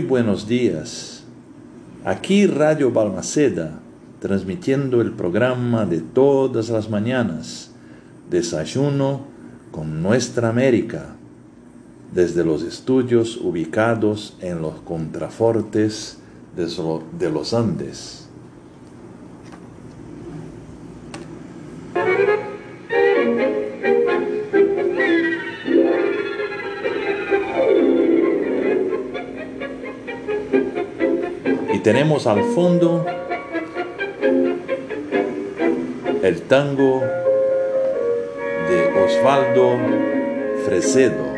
Muy buenos días. Aquí Radio Balmaceda, transmitiendo el programa de todas las mañanas, Desayuno con Nuestra América, desde los estudios ubicados en los contrafortes de los Andes. Tenemos al fondo el tango de Osvaldo Fresedo.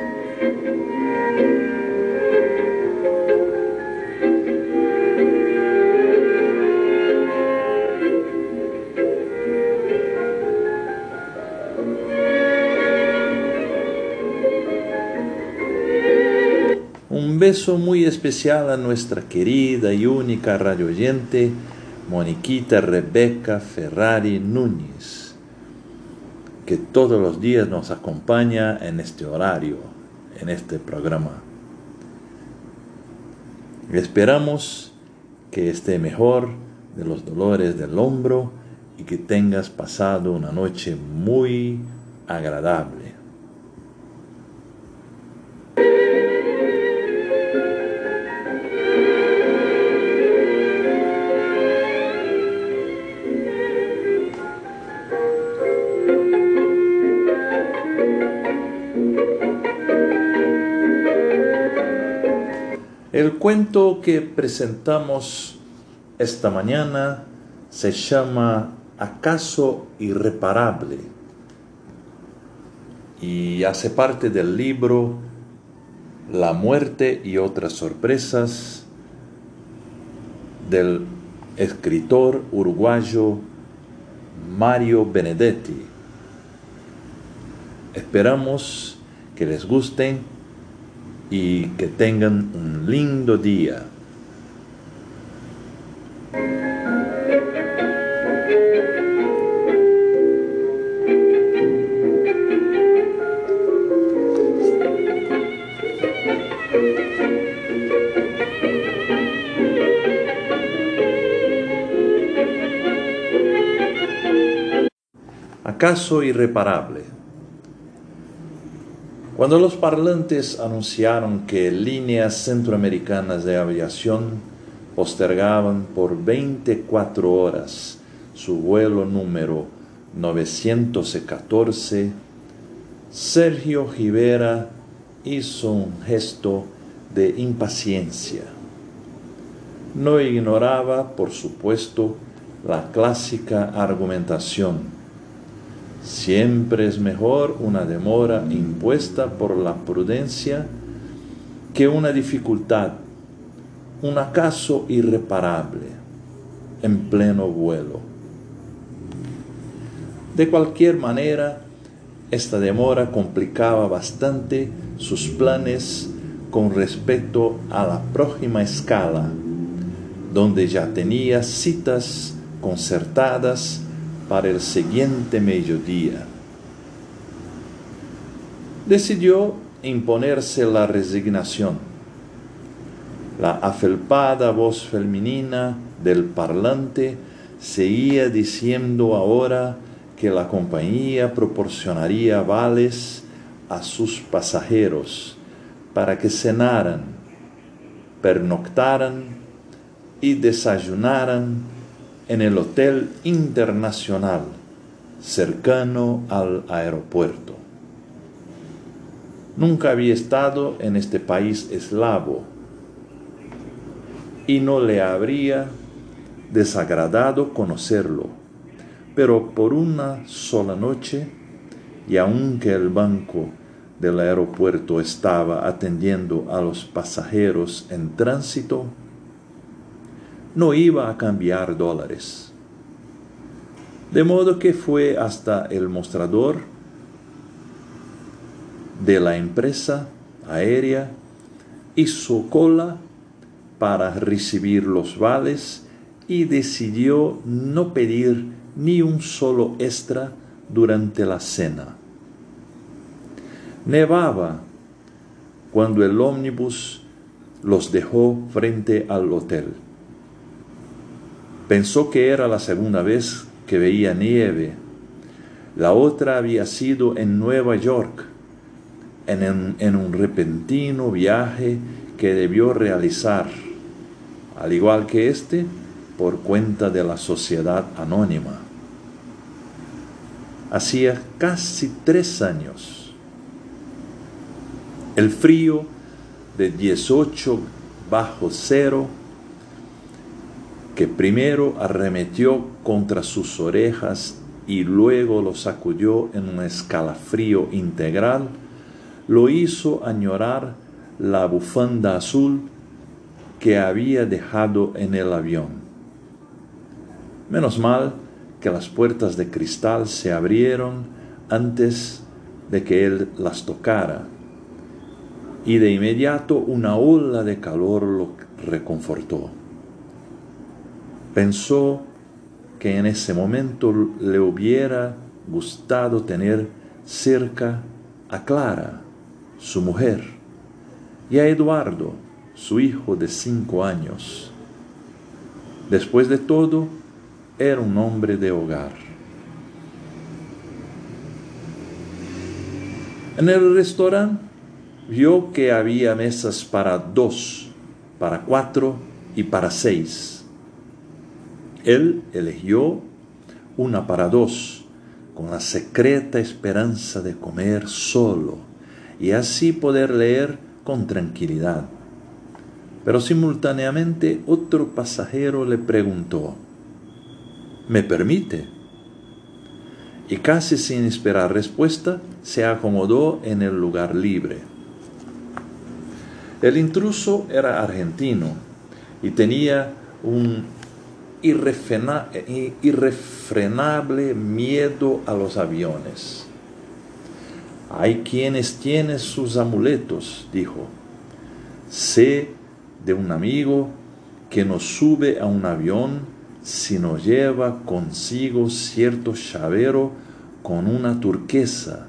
Beso muy especial a nuestra querida y única radio oyente, Moniquita Rebeca Ferrari Núñez, que todos los días nos acompaña en este horario, en este programa. Esperamos que esté mejor de los dolores del hombro y que tengas pasado una noche muy agradable. Cuento que presentamos esta mañana se llama ¿Acaso irreparable? y hace parte del libro La muerte y otras sorpresas del escritor uruguayo Mario Benedetti. Esperamos que les gusten y que tengan un lindo día. ¿Acaso irreparable? Cuando los parlantes anunciaron que líneas centroamericanas de aviación postergaban por 24 horas su vuelo número 914, Sergio Rivera hizo un gesto de impaciencia. No ignoraba, por supuesto, la clásica argumentación Siempre es mejor una demora impuesta por la prudencia que una dificultad, un acaso irreparable en pleno vuelo. De cualquier manera, esta demora complicaba bastante sus planes con respecto a la próxima escala, donde ya tenía citas concertadas para el siguiente mediodía. Decidió imponerse la resignación. La afelpada voz femenina del parlante seguía diciendo ahora que la compañía proporcionaría vales a sus pasajeros para que cenaran, pernoctaran y desayunaran en el Hotel Internacional cercano al aeropuerto. Nunca había estado en este país eslavo y no le habría desagradado conocerlo, pero por una sola noche, y aunque el banco del aeropuerto estaba atendiendo a los pasajeros en tránsito, no iba a cambiar dólares. De modo que fue hasta el mostrador de la empresa aérea, hizo cola para recibir los vales y decidió no pedir ni un solo extra durante la cena. Nevaba cuando el ómnibus los dejó frente al hotel. Pensó que era la segunda vez que veía nieve. La otra había sido en Nueva York, en, un repentino viaje que debió realizar, al igual que este, por cuenta de la sociedad anónima. Hacía casi tres años. El frío de 18 bajo cero que primero arremetió contra sus orejas y luego lo sacudió en un escalafrío integral, lo hizo añorar la bufanda azul que había dejado en el avión. Menos mal que las puertas de cristal se abrieron antes de que él las tocara, y de inmediato una ola de calor lo reconfortó. Pensó que en ese momento le hubiera gustado tener cerca a Clara, su mujer, y a Eduardo, su hijo de cinco años. Después de todo, era un hombre de hogar. En el restaurante vio que había mesas para dos, para cuatro y para seis. Él eligió una para dos, con la secreta esperanza de comer solo y así poder leer con tranquilidad. Pero simultáneamente otro pasajero le preguntó, ¿me permite? Y casi sin esperar respuesta, se acomodó en el lugar libre. El intruso era argentino y tenía un irrefrenable miedo a los aviones. Hay quienes tienen sus amuletos, dijo. Sé de un amigo que nos sube a un avión si nos lleva consigo cierto chavero con una turquesa.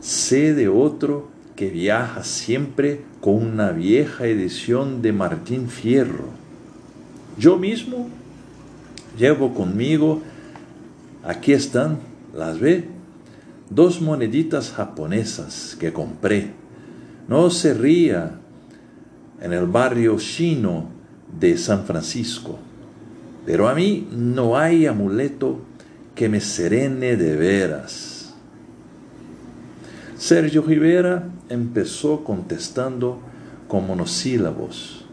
Sé de otro que viaja siempre con una vieja edición de Martín Fierro. Yo mismo llevo conmigo, aquí están, las ve, dos moneditas japonesas que compré. No se ría en el barrio chino de San Francisco, pero a mí no hay amuleto que me serene de veras. Sergio Rivera empezó contestando con monosílabos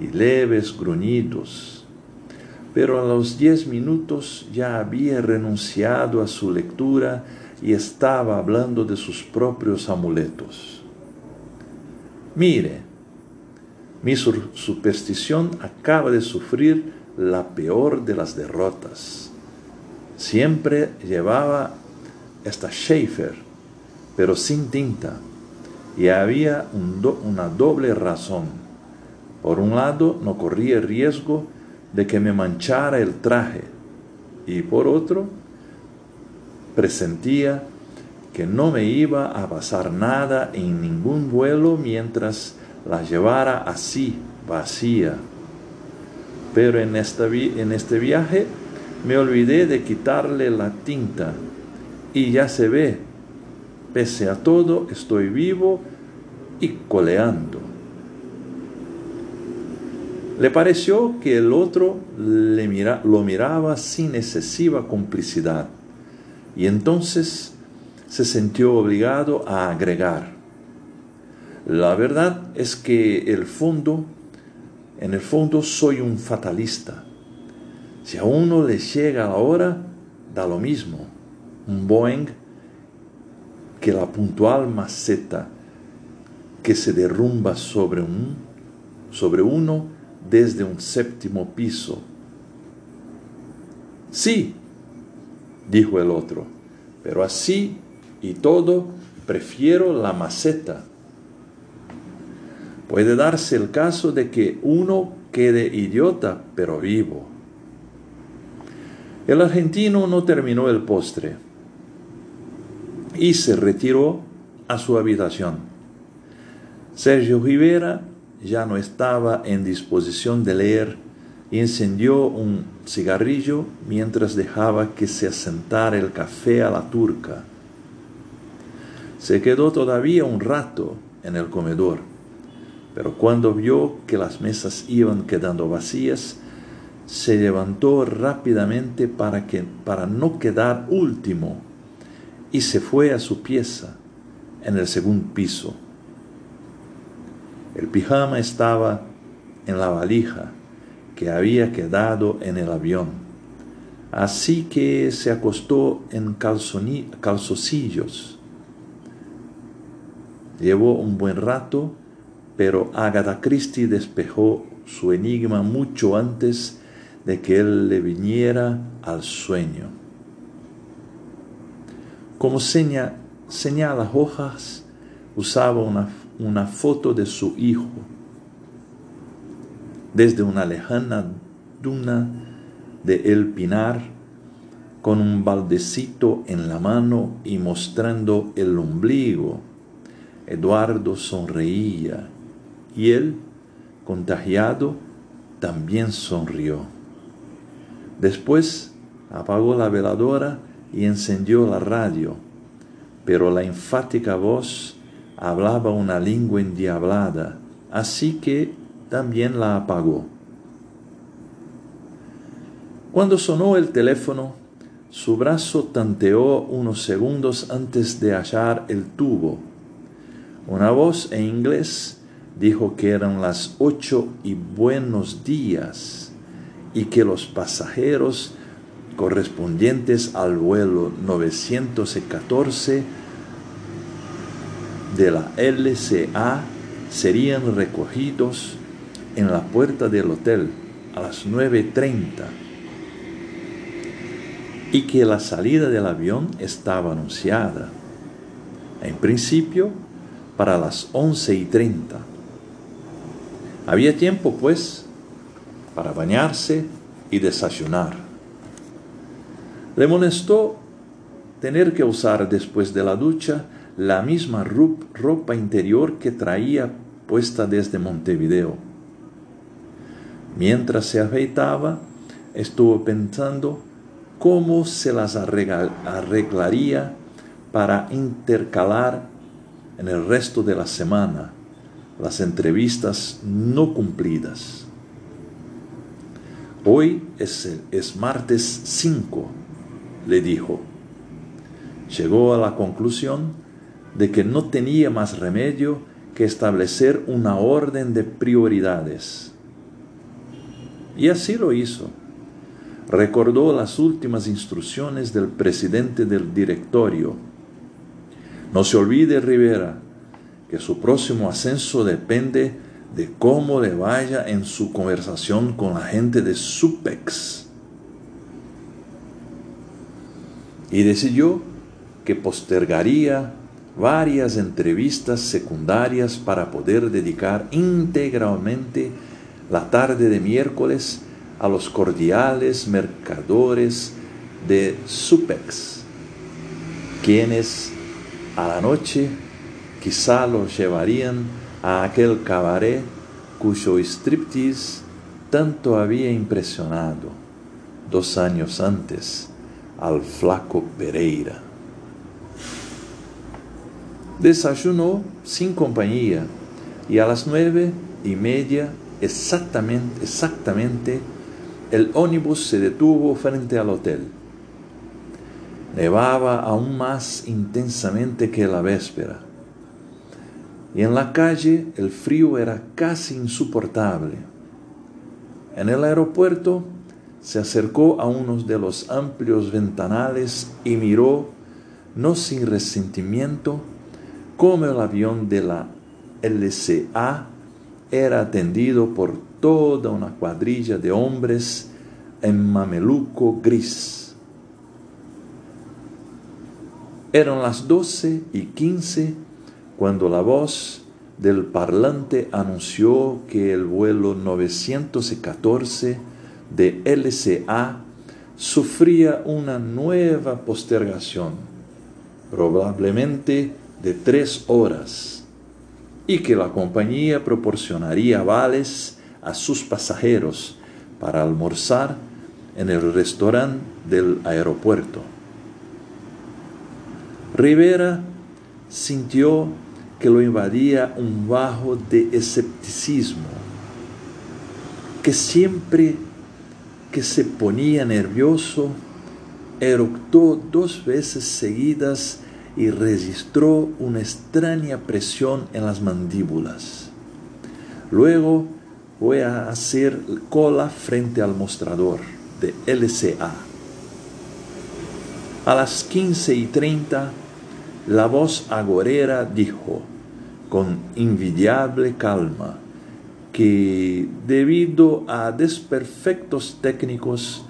y leves gruñidos, pero a los diez minutos ya había renunciado a su lectura y estaba hablando de sus propios amuletos. Mire, mi superstición acaba de sufrir la peor de las derrotas. Siempre llevaba esta Schaefer, pero sin tinta, y había una doble razón. Por un lado, no corría el riesgo de que me manchara el traje, y por otro, presentía que no me iba a pasar nada en ningún vuelo mientras la llevara así, vacía. Pero en, esta en este viaje me olvidé de quitarle la tinta y ya se ve, pese a todo, estoy vivo y coleando. Le pareció que el otro le lo miraba sin excesiva complicidad y entonces se sintió obligado a agregar. La verdad es que el fondo, en el fondo soy un fatalista. Si a uno le llega la hora, da lo mismo. Un Boeing que la puntual maceta que se derrumba sobre, un, sobre uno desde un séptimo piso. Sí, dijo el otro, pero así y todo prefiero la maceta. Puede darse el caso de que uno quede idiota, pero vivo. El argentino no terminó el postre y se retiró a su habitación. Sergio Rivera ya no estaba en disposición de leer y encendió un cigarrillo mientras dejaba que se asentara el café a la turca. Se quedó todavía un rato en el comedor, pero cuando vio que las mesas iban quedando vacías, se levantó rápidamente para, que, para no quedar último y se fue a su pieza en el segundo piso. El pijama estaba en la valija que había quedado en el avión, así que se acostó en calzoncillos. Llevó un buen rato, pero Agatha Christie despejó su enigma mucho antes de que él le viniera al sueño. Como seña, señala hojas, usaba una, una foto de su hijo. Desde una lejana duna de El Pinar, con un baldecito en la mano y mostrando el ombligo, Eduardo sonreía y él, contagiado, también sonrió. Después apagó la veladora y encendió la radio, pero la enfática voz hablaba una lengua endiablada, así que también la apagó. Cuando sonó el teléfono, su brazo tanteó unos segundos antes de hallar el tubo. Una voz en inglés dijo que eran las ocho y buenos días y que los pasajeros correspondientes al vuelo 914 de la LCA serían recogidos en la puerta del hotel a las 9.30 y que la salida del avión estaba anunciada, en principio, para las 11.30. Había tiempo, pues, para bañarse y desayunar. Le molestó tener que usar después de la ducha la misma ropa interior que traía puesta desde Montevideo. Mientras se afeitaba, estuvo pensando cómo se las arreglaría para intercalar en el resto de la semana las entrevistas no cumplidas. Hoy es, martes 5, le dijo. Llegó a la conclusión de que no tenía más remedio que establecer una orden de prioridades. Y así lo hizo. Recordó las últimas instrucciones del presidente del directorio. No se olvide, Rivera, que su próximo ascenso depende de cómo le vaya en su conversación con la gente de Supex. Y decidió que postergaría varias entrevistas secundarias para poder dedicar integralmente la tarde de miércoles a los cordiales mercadores de Supex, quienes a la noche quizá los llevarían a aquel cabaret cuyo striptease tanto había impresionado dos años antes al flaco Pereira. Desayunó sin compañía y a las nueve y media exactamente, exactamente el ónibus se detuvo frente al hotel. Nevaba aún más intensamente que la víspera y en la calle el frío era casi insoportable. En el aeropuerto se acercó a uno de los amplios ventanales y miró, no sin resentimiento, cómo el avión de la LCA era atendido por toda una cuadrilla de hombres en mameluco gris. Eran las doce y quince cuando la voz del parlante anunció que el vuelo 914 de LCA sufría una nueva postergación, probablemente de tres horas, y que la compañía proporcionaría vales a sus pasajeros para almorzar en el restaurante del aeropuerto. Rivera sintió que lo invadía un bajo de escepticismo, que siempre que se ponía nervioso, eructó dos veces seguidas y registró una extraña presión en las mandíbulas. Luego voy a hacer cola frente al mostrador de LCA. A las 15 y 30, la voz agorera dijo, con invidiable calma, que debido a desperfectos técnicos,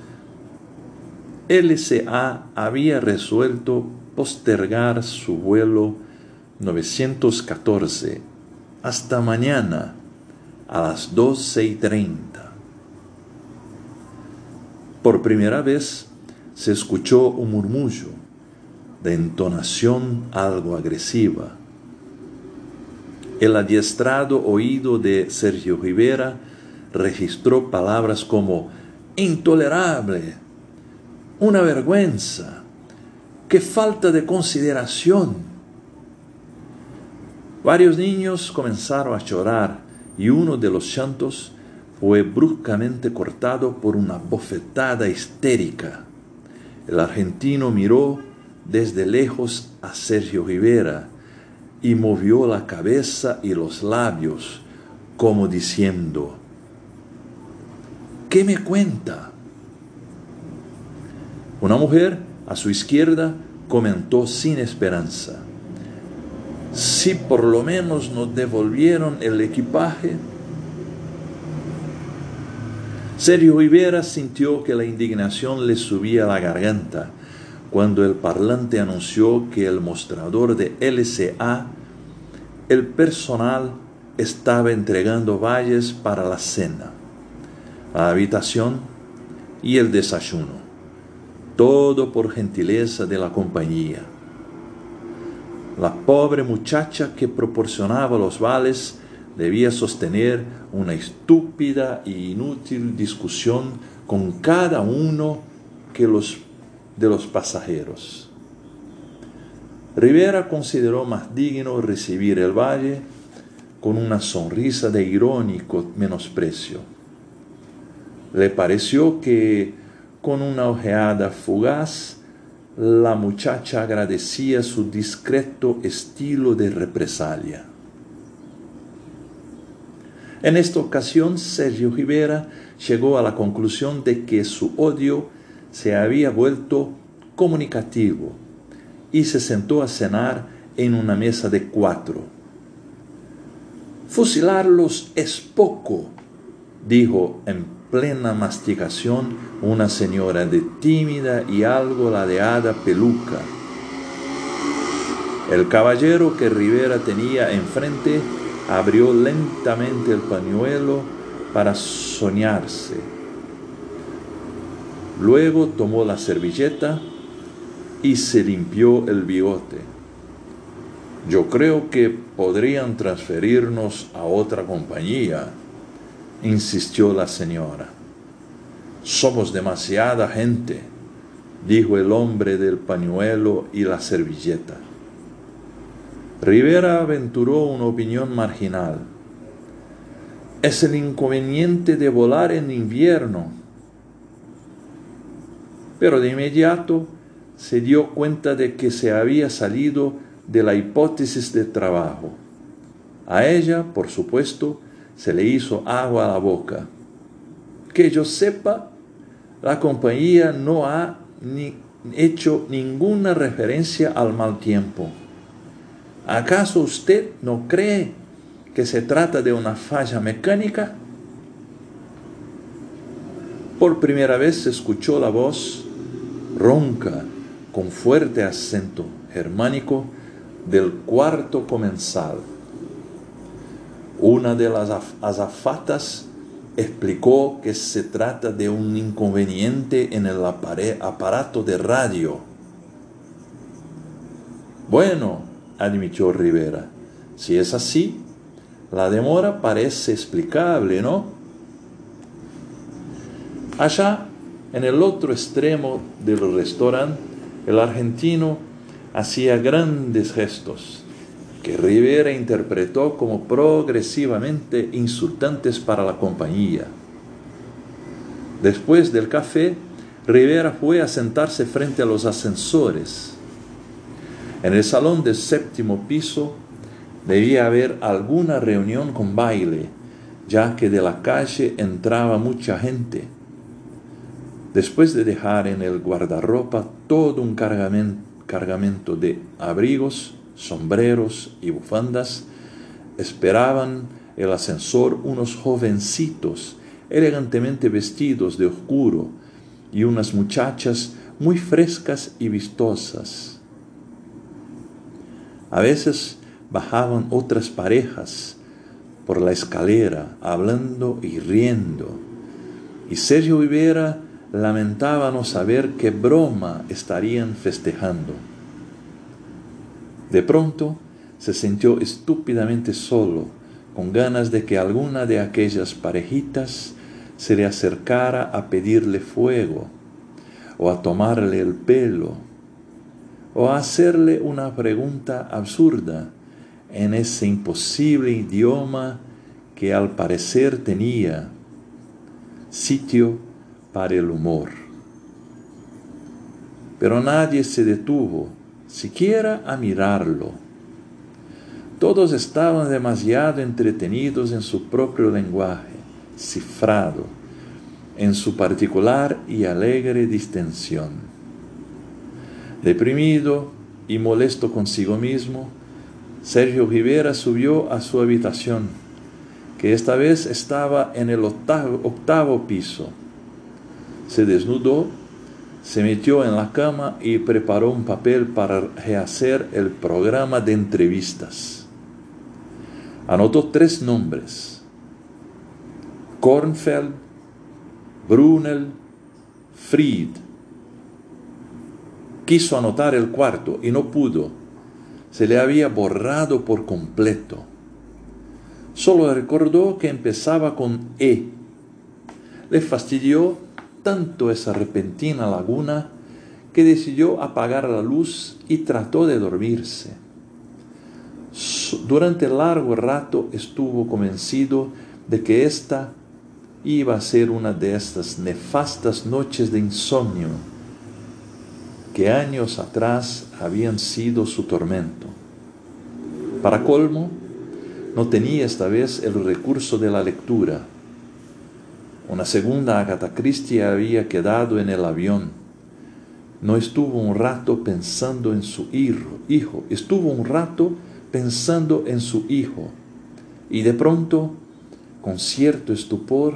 LCA había resuelto postergar su vuelo 914 hasta mañana a las 12 y 30. Por primera vez se escuchó un murmullo de entonación algo agresiva. El adiestrado oído de Sergio Rivera registró palabras como intolerable, una vergüenza, qué falta de consideración. Varios niños comenzaron a llorar y uno de los llantos fue bruscamente cortado por una bofetada histérica. El argentino miró desde lejos a Sergio Rivera y movió la cabeza y los labios como diciendo, ¿qué me cuenta? Una mujer a su izquierda comentó sin esperanza, si por lo menos nos devolvieron el equipaje. Sergio Rivera sintió que la indignación le subía a la garganta cuando el parlante anunció que el mostrador de LCA, el personal estaba entregando valles para la cena, la habitación y el desayuno todo por gentileza de la compañía. La pobre muchacha que proporcionaba los vales debía sostener una estúpida e inútil discusión con cada uno de los pasajeros. Rivera consideró más digno recibir el valle con una sonrisa de irónico menosprecio. Le pareció que con una ojeada fugaz, la muchacha agradecía su discreto estilo de represalia. En esta ocasión, Sergio Rivera llegó a la conclusión de que su odio se había vuelto comunicativo y se sentó a cenar en una mesa de cuatro. Fusilarlos es poco, dijo en plena masticación una señora de tímida y algo ladeada peluca. El caballero que Rivera tenía enfrente abrió lentamente el pañuelo para soñarse. Luego tomó la servilleta y se limpió el bigote. Yo creo que podrían transferirnos a otra compañía, insistió la señora. Somos demasiada gente, dijo el hombre del pañuelo y la servilleta. Rivera aventuró una opinión marginal. Es el inconveniente de volar en invierno. Pero de inmediato se dio cuenta de que se había salido de la hipótesis de trabajo. A ella, por supuesto, se le hizo agua a la boca. Que yo sepa, la compañía no ha hecho ninguna referencia al mal tiempo. ¿Acaso usted no cree que se trata de una falla mecánica? Por primera vez se escuchó la voz ronca, con fuerte acento germánico, del cuarto comensal. Una de las azafatas explicó que se trata de un inconveniente en el aparato de radio. Bueno, admitió Rivera, si es así, La demora parece explicable, ¿no? Allá, en el otro extremo del restaurante, el argentino hacía grandes gestos que Rivera interpretó como progresivamente insultantes para la compañía. Después del café, Rivera fue a sentarse frente a los ascensores. En el salón del séptimo piso debía haber alguna reunión con baile, ya que de la calle entraba mucha gente. Después de dejar en el guardarropa todo un cargamento de abrigos, sombreros y bufandas, esperaban el ascensor unos jovencitos elegantemente vestidos de oscuro y unas muchachas muy frescas y vistosas. A veces bajaban otras parejas por la escalera hablando y riendo, y Sergio Rivera lamentaba no saber qué broma estarían festejando. De pronto se sintió estúpidamente solo, con ganas de que alguna de aquellas parejitas se le acercara a pedirle fuego, o a tomarle el pelo, o a hacerle una pregunta absurda en ese imposible idioma que al parecer tenía sitio para el humor. Pero nadie se detuvo siquiera a mirarlo. Todos estaban demasiado entretenidos en su propio lenguaje cifrado en su particular y alegre distensión. Deprimido y molesto consigo mismo, Sergio Rivera subió a su habitación, que esta vez estaba en el octavo, octavo piso. Se desnudó, se metió en la cama y preparó un papel para rehacer el programa de entrevistas. Anotó tres nombres Kornfeld, Brunel, Fried. Quiso anotar el cuarto y no pudo. Se le había borrado por completo. Solo recordó que empezaba con E. Le fastidió tanto esa repentina laguna que decidió apagar la luz y trató de dormirse. Durante largo rato estuvo convencido de que esta iba a ser una de estas nefastas noches de insomnio que años atrás habían sido su tormento. Para colmo, no tenía esta vez el recurso de la lectura. Una segunda Agatha Christie había quedado en el avión. No estuvo un rato pensando en su hijo, estuvo un rato pensando en su hijo. Y de pronto, con cierto estupor,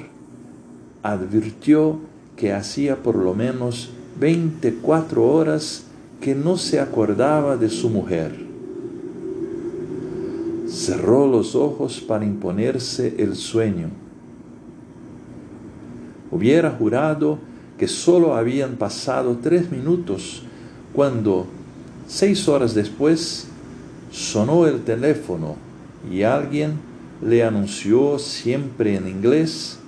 advirtió que hacía por lo menos 24 horas que no se acordaba de su mujer. Cerró los ojos para imponerse el sueño. Hubiera jurado que solo habían pasado tres minutos cuando, seis horas después, sonó el teléfono y alguien le anunció siempre en inglés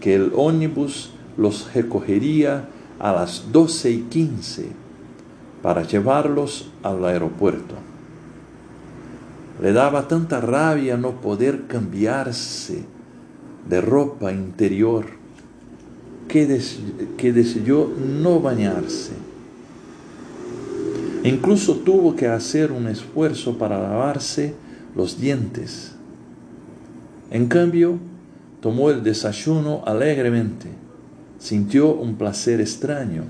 que el ómnibus los recogería a las doce y quince para llevarlos al aeropuerto. Le daba tanta rabia no poder cambiarse de ropa interior que, decidió no bañarse. Incluso tuvo que hacer un esfuerzo para lavarse los dientes. En cambio, tomó el desayuno alegremente. Sintió un placer extraño,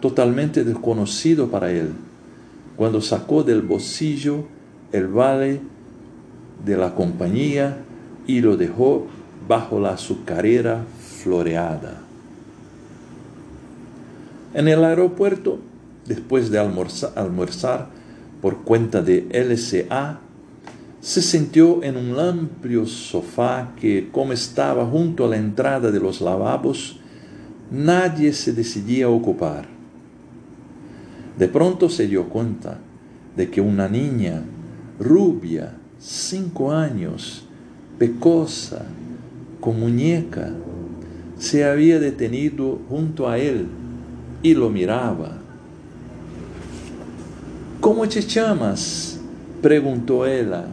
totalmente desconocido para él, cuando sacó del bolsillo el vale de la compañía y lo dejó bajo la azucarera floreada. En el aeropuerto, después de almorzar, por cuenta de LCA, se sintió en un amplio sofá que, como estaba junto a la entrada de los lavabos, nadie se decidía a ocupar. De pronto se dio cuenta de que una niña rubia, cinco años, pecosa, con muñeca, se había detenido junto a él y lo miraba. ¿Cómo te llamas? preguntó ella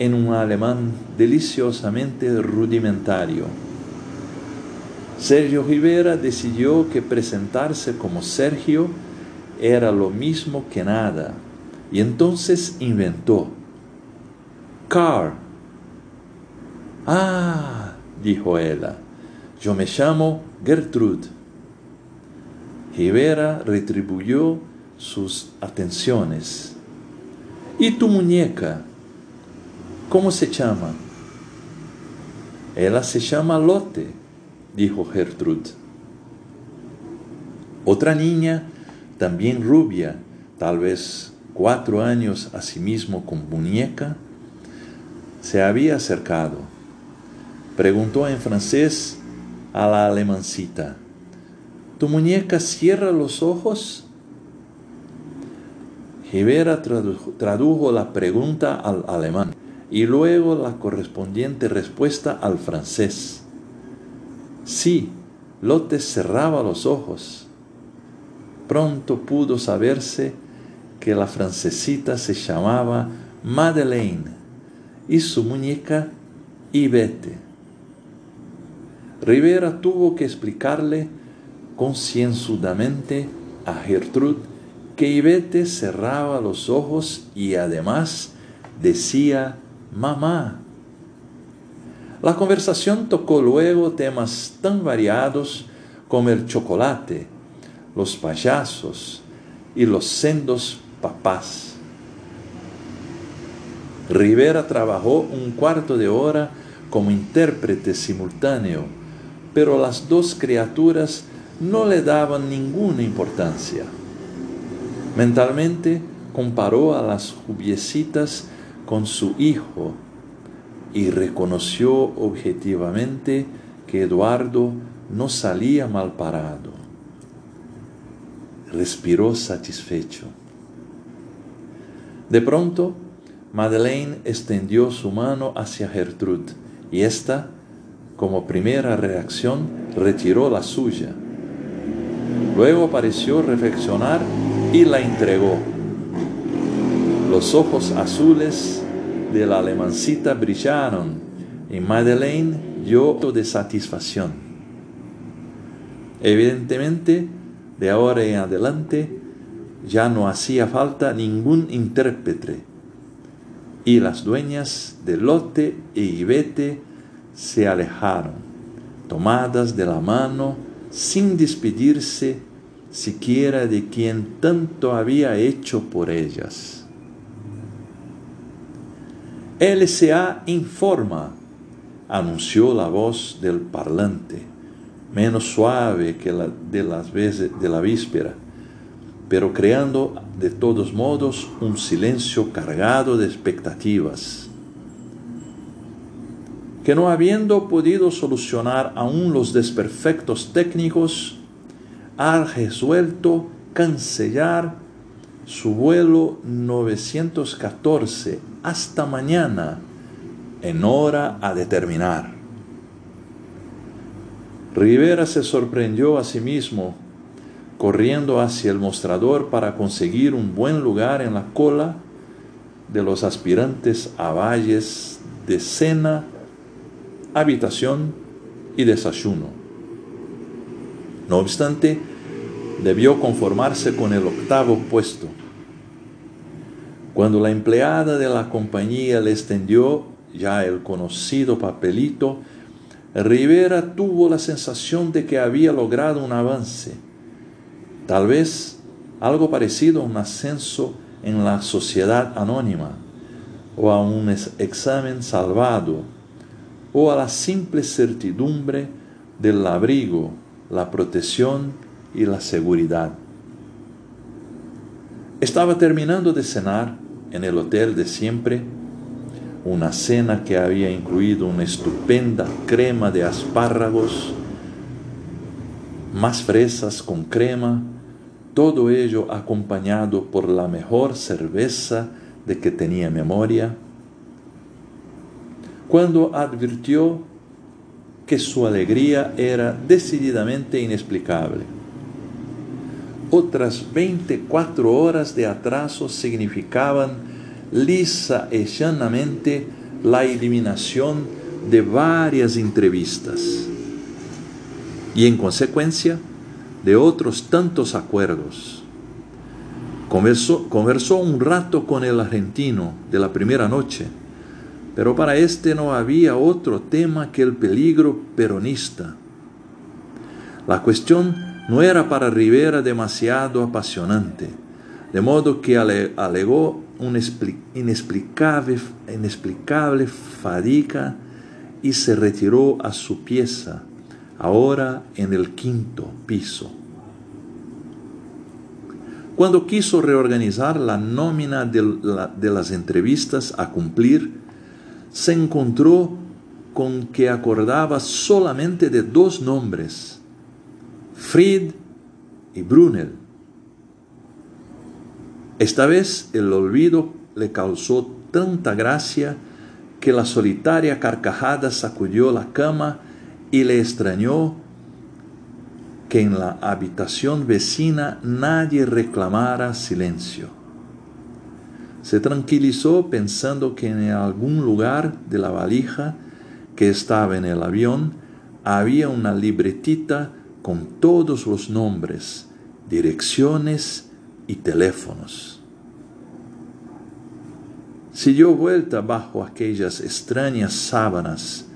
en un alemán deliciosamente rudimentario. Sergio Rivera decidió que presentarse como Sergio era lo mismo que nada y entonces inventó. Car. Ah, dijo ella, yo me llamo Gertrude. Rivera retribuyó sus atenciones. ¿Y tu muñeca? ¿Cómo se llama? Ella se llama Lotte, dijo Gertrude. Otra niña, también rubia, tal vez cuatro años asimismo con muñeca, se había acercado. Preguntó en francés a la alemancita, ¿tu muñeca cierra los ojos? Rivera tradujo, la pregunta al alemán y luego la correspondiente respuesta al francés. Sí, Lotte cerraba los ojos. Pronto pudo saberse que la francesita se llamaba Madeleine y su muñeca Ivete. Rivera tuvo que explicarle concienzudamente a Gertrude que Ivete cerraba los ojos y además decía mamá. La conversación tocó luego temas tan variados como el chocolate, los payasos y los sendos papás. Rivera trabajó un cuarto de hora como intérprete simultáneo, pero las dos criaturas no le daban ninguna importancia. Mentalmente comparó a las jubiecitas con su hijo y reconoció objetivamente que Eduardo no salía mal parado. Respiró satisfecho. De pronto, Madeleine extendió su mano hacia Gertrude y ésta, como primera reacción, retiró la suya. Luego pareció reflexionar y la entregó. Los ojos azules de la alemancita brillaron y Madeleine lloró de satisfacción. Evidentemente, de ahora en adelante, ya no hacía falta ningún intérprete y las dueñas de lote e Ibete se alejaron, tomadas de la mano sin despedirse siquiera de quien tanto había hecho por ellas. LCA informa, anunció la voz del parlante, menos suave que la de las veces de la víspera, pero creando de todos modos un silencio cargado de expectativas. Que no habiendo podido solucionar aún los desperfectos técnicos, ha resuelto cancelar su vuelo 914 hasta mañana en hora a determinar. Rivera se sorprendió a sí mismo corriendo hacia el mostrador para conseguir un buen lugar en la cola de los aspirantes a valles de cena, habitación y desayuno. No obstante, debió conformarse con el octavo puesto. Cuando la empleada de la compañía le extendió ya el conocido papelito, Rivera tuvo la sensación de que había logrado un avance, tal vez algo parecido a un ascenso en la sociedad anónima, o a un examen salvado, o a la simple certidumbre del abrigo la protección y la seguridad. Estaba terminando de cenar en el hotel de siempre, una cena que había incluido una estupenda crema de espárragos, más fresas con crema, todo ello acompañado por la mejor cerveza de que tenía memoria. cuando advirtió que su alegría era decididamente inexplicable. Otras 24 horas de atraso significaban lisa y llanamente la eliminación de varias entrevistas y en consecuencia de otros tantos acuerdos. Conversó, conversó un rato con el argentino de la primera noche, pero para este no había otro tema que el peligro peronista. La cuestión no era para Rivera demasiado apasionante, de modo que alegó una inexplicable, inexplicable fadiga y se retiró a su pieza, ahora en el quinto piso. Cuando quiso reorganizar la nómina de, las entrevistas a cumplir, se encontró con que acordaba solamente de dos nombres, Fried y Brunel. Esta vez el olvido le causó tanta gracia que la solitaria carcajada sacudió la cama y le extrañó que en la habitación vecina nadie reclamara silencio. Se tranquilizó pensando que en algún lugar de la valija que estaba en el avión había una libretita con todos los nombres, direcciones y teléfonos. Siguió vuelta bajo aquellas extrañas sábanas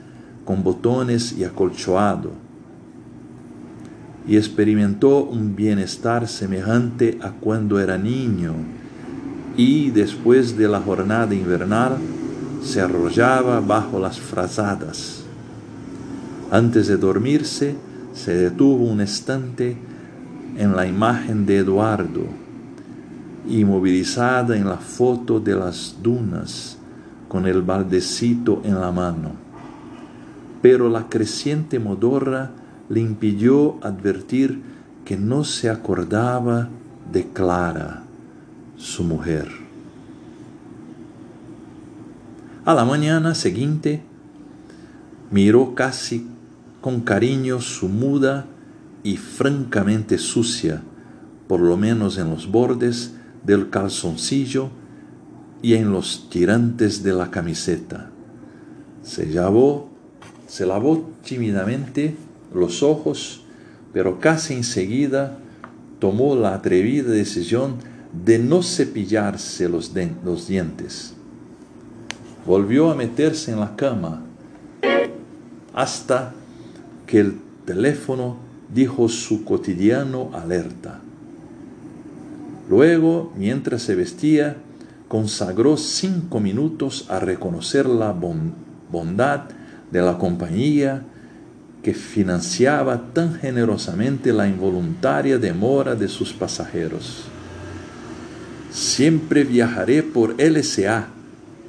con botones y acolchoado y experimentó un bienestar semejante a cuando era niño y después de la jornada invernal se arrollaba bajo las frazadas. Antes de dormirse, se detuvo un instante en la imagen de Eduardo, inmovilizada en la foto de las dunas, con el baldecito en la mano. Pero la creciente modorra le impidió advertir que no se acordaba de Clara, su mujer. A la mañana siguiente miró casi con cariño su muda y francamente sucia, por lo menos en los bordes del calzoncillo y en los tirantes de la camiseta. Se lavó, se lavó tímidamente los ojos, pero casi enseguida tomó la atrevida decisión de no cepillarse los, dientes. Volvió a meterse en la cama hasta que el teléfono dijo su cotidiano alerta. Luego, mientras se vestía, consagró cinco minutos a reconocer la bondad de la compañía que financiaba tan generosamente la involuntaria demora de sus pasajeros. Siempre viajaré por LSA,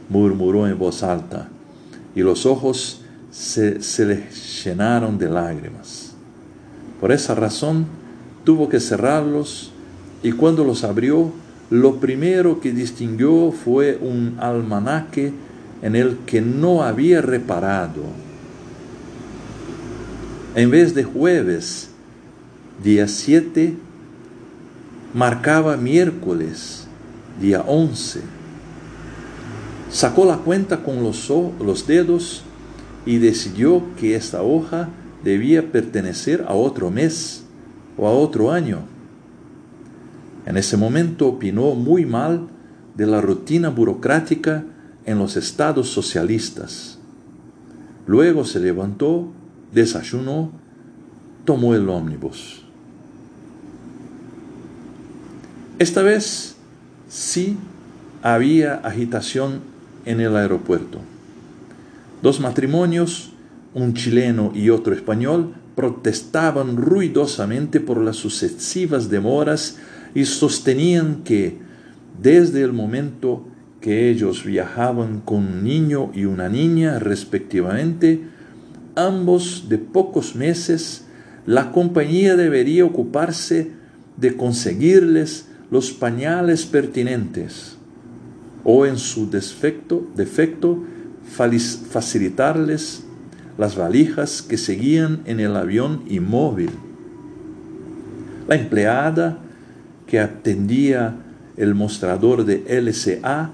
murmuró en voz alta, y los ojos se, se le llenaron de lágrimas. Por esa razón tuvo que cerrarlos y cuando los abrió, lo primero que distinguió fue un almanaque en el que no había reparado en vez de jueves, día 7, marcaba miércoles, día 11. Sacó la cuenta con los, los dedos y decidió que esta hoja debía pertenecer a otro mes o a otro año. En ese momento opinó muy mal de la rutina burocrática en los estados socialistas. Luego se levantó desayunó, tomó el ómnibus. Esta vez sí había agitación en el aeropuerto. Dos matrimonios, un chileno y otro español, protestaban ruidosamente por las sucesivas demoras y sostenían que desde el momento que ellos viajaban con un niño y una niña respectivamente, ambos de pocos meses, la compañía debería ocuparse de conseguirles los pañales pertinentes o en su defecto, defecto facilitarles las valijas que seguían en el avión inmóvil. La empleada que atendía el mostrador de LCA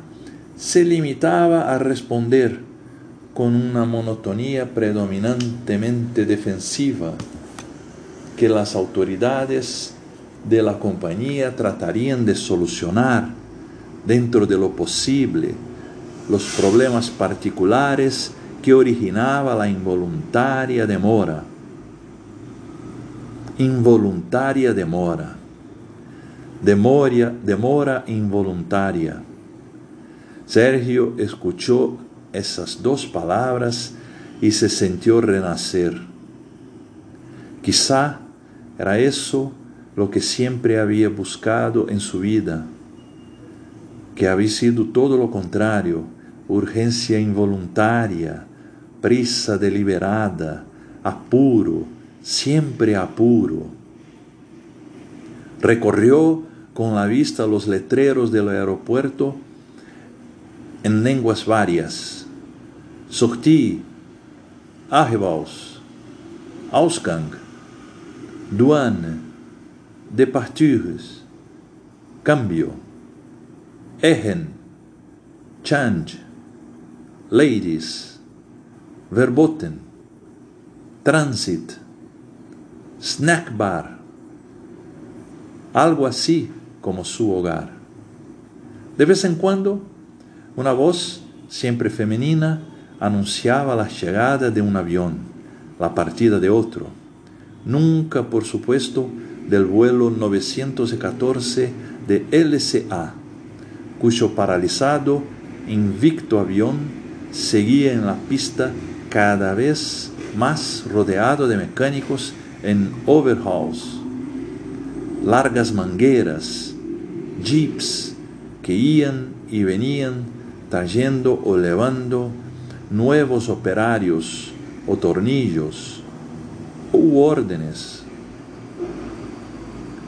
se limitaba a responder con una monotonía predominantemente defensiva que las autoridades de la compañía tratarían de solucionar dentro de lo posible los problemas particulares que originaba la involuntaria demora. Involuntaria demora. Demora, demora involuntaria. Sergio escuchó esas dos palabras y se sintió renacer. Quizá era eso lo que siempre había buscado en su vida, que había sido todo lo contrario, urgencia involuntaria, prisa deliberada, apuro, siempre apuro. Recorrió con la vista los letreros del aeropuerto en lenguas varias. Sortie, Arrivaus, Ausgang, Departures, cambio, ehen, change, ladies, verboten, transit, snack bar, algo así como su hogar. De vez en cuando, una voz, siempre femenina, anunciaba la llegada de un avión, la partida de otro. Nunca, por supuesto, del vuelo 914 de LCA, cuyo paralizado, invicto avión seguía en la pista cada vez más rodeado de mecánicos en overhauls, largas mangueras, jeeps que iban y venían trayendo o levando nuevos operarios o tornillos u órdenes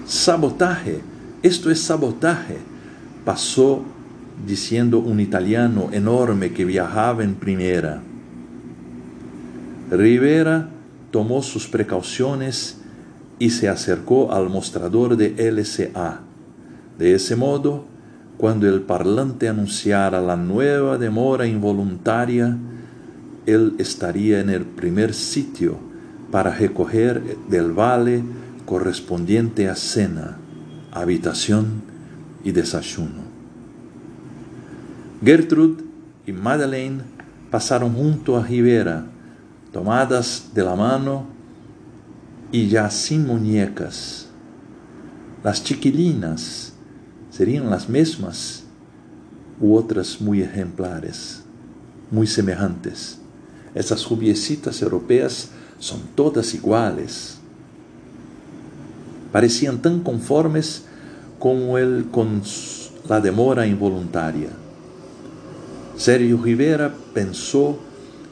Sabotaje, esto es sabotaje, pasó diciendo un italiano enorme que viajaba en primera. Rivera tomó sus precauciones y se acercó al mostrador de LCA. De ese modo, cuando el parlante anunciara la nueva demora involuntaria, él estaría en el primer sitio para recoger del vale correspondiente a cena, habitación y desayuno. Gertrude y Madeleine pasaron junto a Rivera, tomadas de la mano y ya sin muñecas. Las chiquilinas serían las mismas u otras muy ejemplares, muy semejantes. Esas jubiecitas europeas son todas iguales parecían tan conformes como él con la demora involuntaria. Sergio Rivera pensó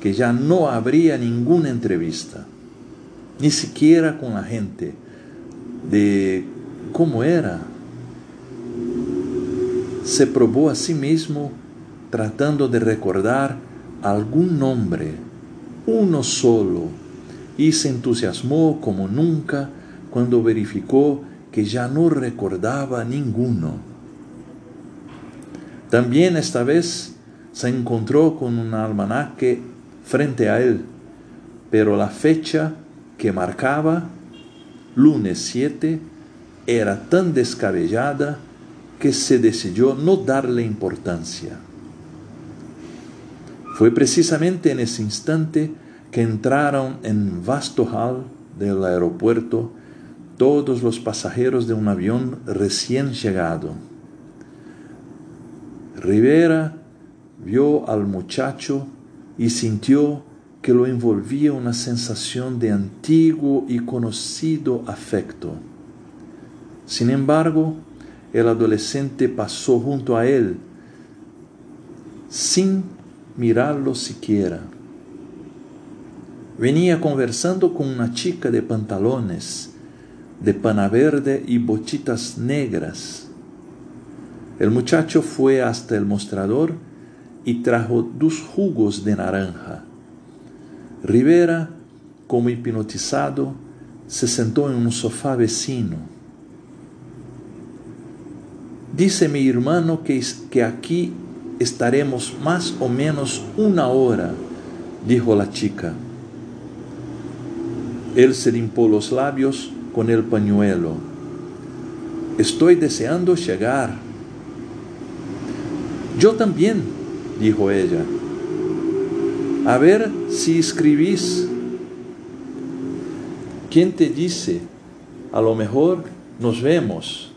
que ya no habría ninguna entrevista, ni siquiera con la gente, de cómo era. Se probó a sí mismo tratando de recordar algún nombre, uno solo, y se entusiasmó como nunca cuando verificó que ya no recordaba ninguno. También esta vez se encontró con un almanaque frente a él, pero la fecha que marcaba, lunes 7, era tan descabellada que se decidió no darle importancia. Fue precisamente en ese instante que entraron en vasto hall del aeropuerto todos los pasajeros de un avión recién llegado. Rivera vio al muchacho y sintió que lo envolvía una sensación de antiguo y conocido afecto. Sin embargo, el adolescente pasó junto a él sin mirarlo siquiera. Venía conversando con una chica de pantalones de pana verde y bochitas negras. El muchacho fue hasta el mostrador y trajo dos jugos de naranja. Rivera, como hipnotizado, se sentó en un sofá vecino. Dice mi hermano que, que aquí estaremos más o menos una hora, dijo la chica. Él se limpió los labios con el pañuelo. Estoy deseando llegar. Yo también, dijo ella. A ver si escribís. ¿Quién te dice? A lo mejor nos vemos.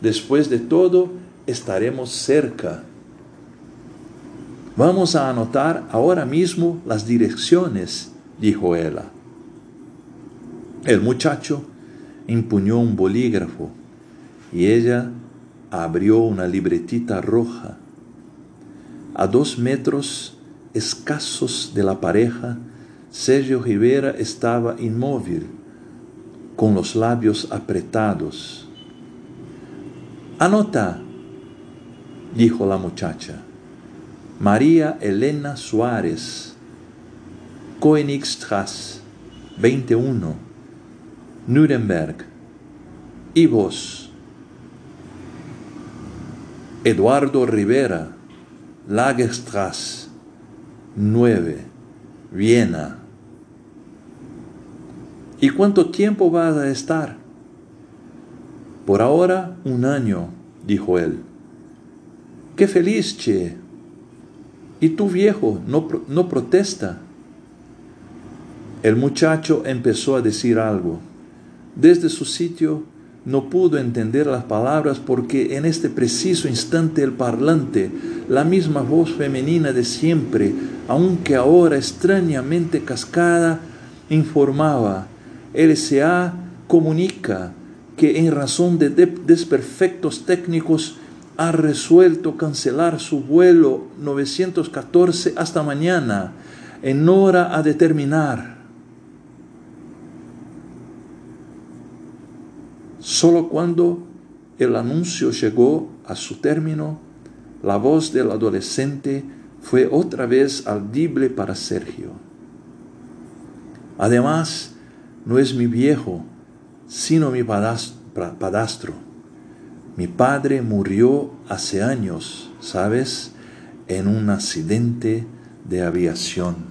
Después de todo, estaremos cerca. Vamos a anotar ahora mismo las direcciones, dijo ella. El muchacho empuñó un bolígrafo y ella abrió una libretita roja. A dos metros escasos de la pareja, Sergio Rivera estaba inmóvil, con los labios apretados. Anota, dijo la muchacha. María Elena Suárez, Koenigstrasse, 21, Nuremberg. ¿Y vos? Eduardo Rivera, Lagerstrasse, 9, Viena. ¿Y cuánto tiempo vas a estar? Por ahora, un año, dijo él. Qué feliz, che. Y tu viejo no, no protesta. El muchacho empezó a decir algo. Desde su sitio no pudo entender las palabras porque en este preciso instante el parlante, la misma voz femenina de siempre, aunque ahora extrañamente cascada, informaba, LSA comunica que en razón de desperfectos técnicos ha resuelto cancelar su vuelo 914 hasta mañana, en hora a determinar. Solo cuando el anuncio llegó a su término, la voz del adolescente fue otra vez audible para Sergio. Además, no es mi viejo, sino mi padastro. Mi padre murió hace años, ¿sabes? En un accidente de aviación.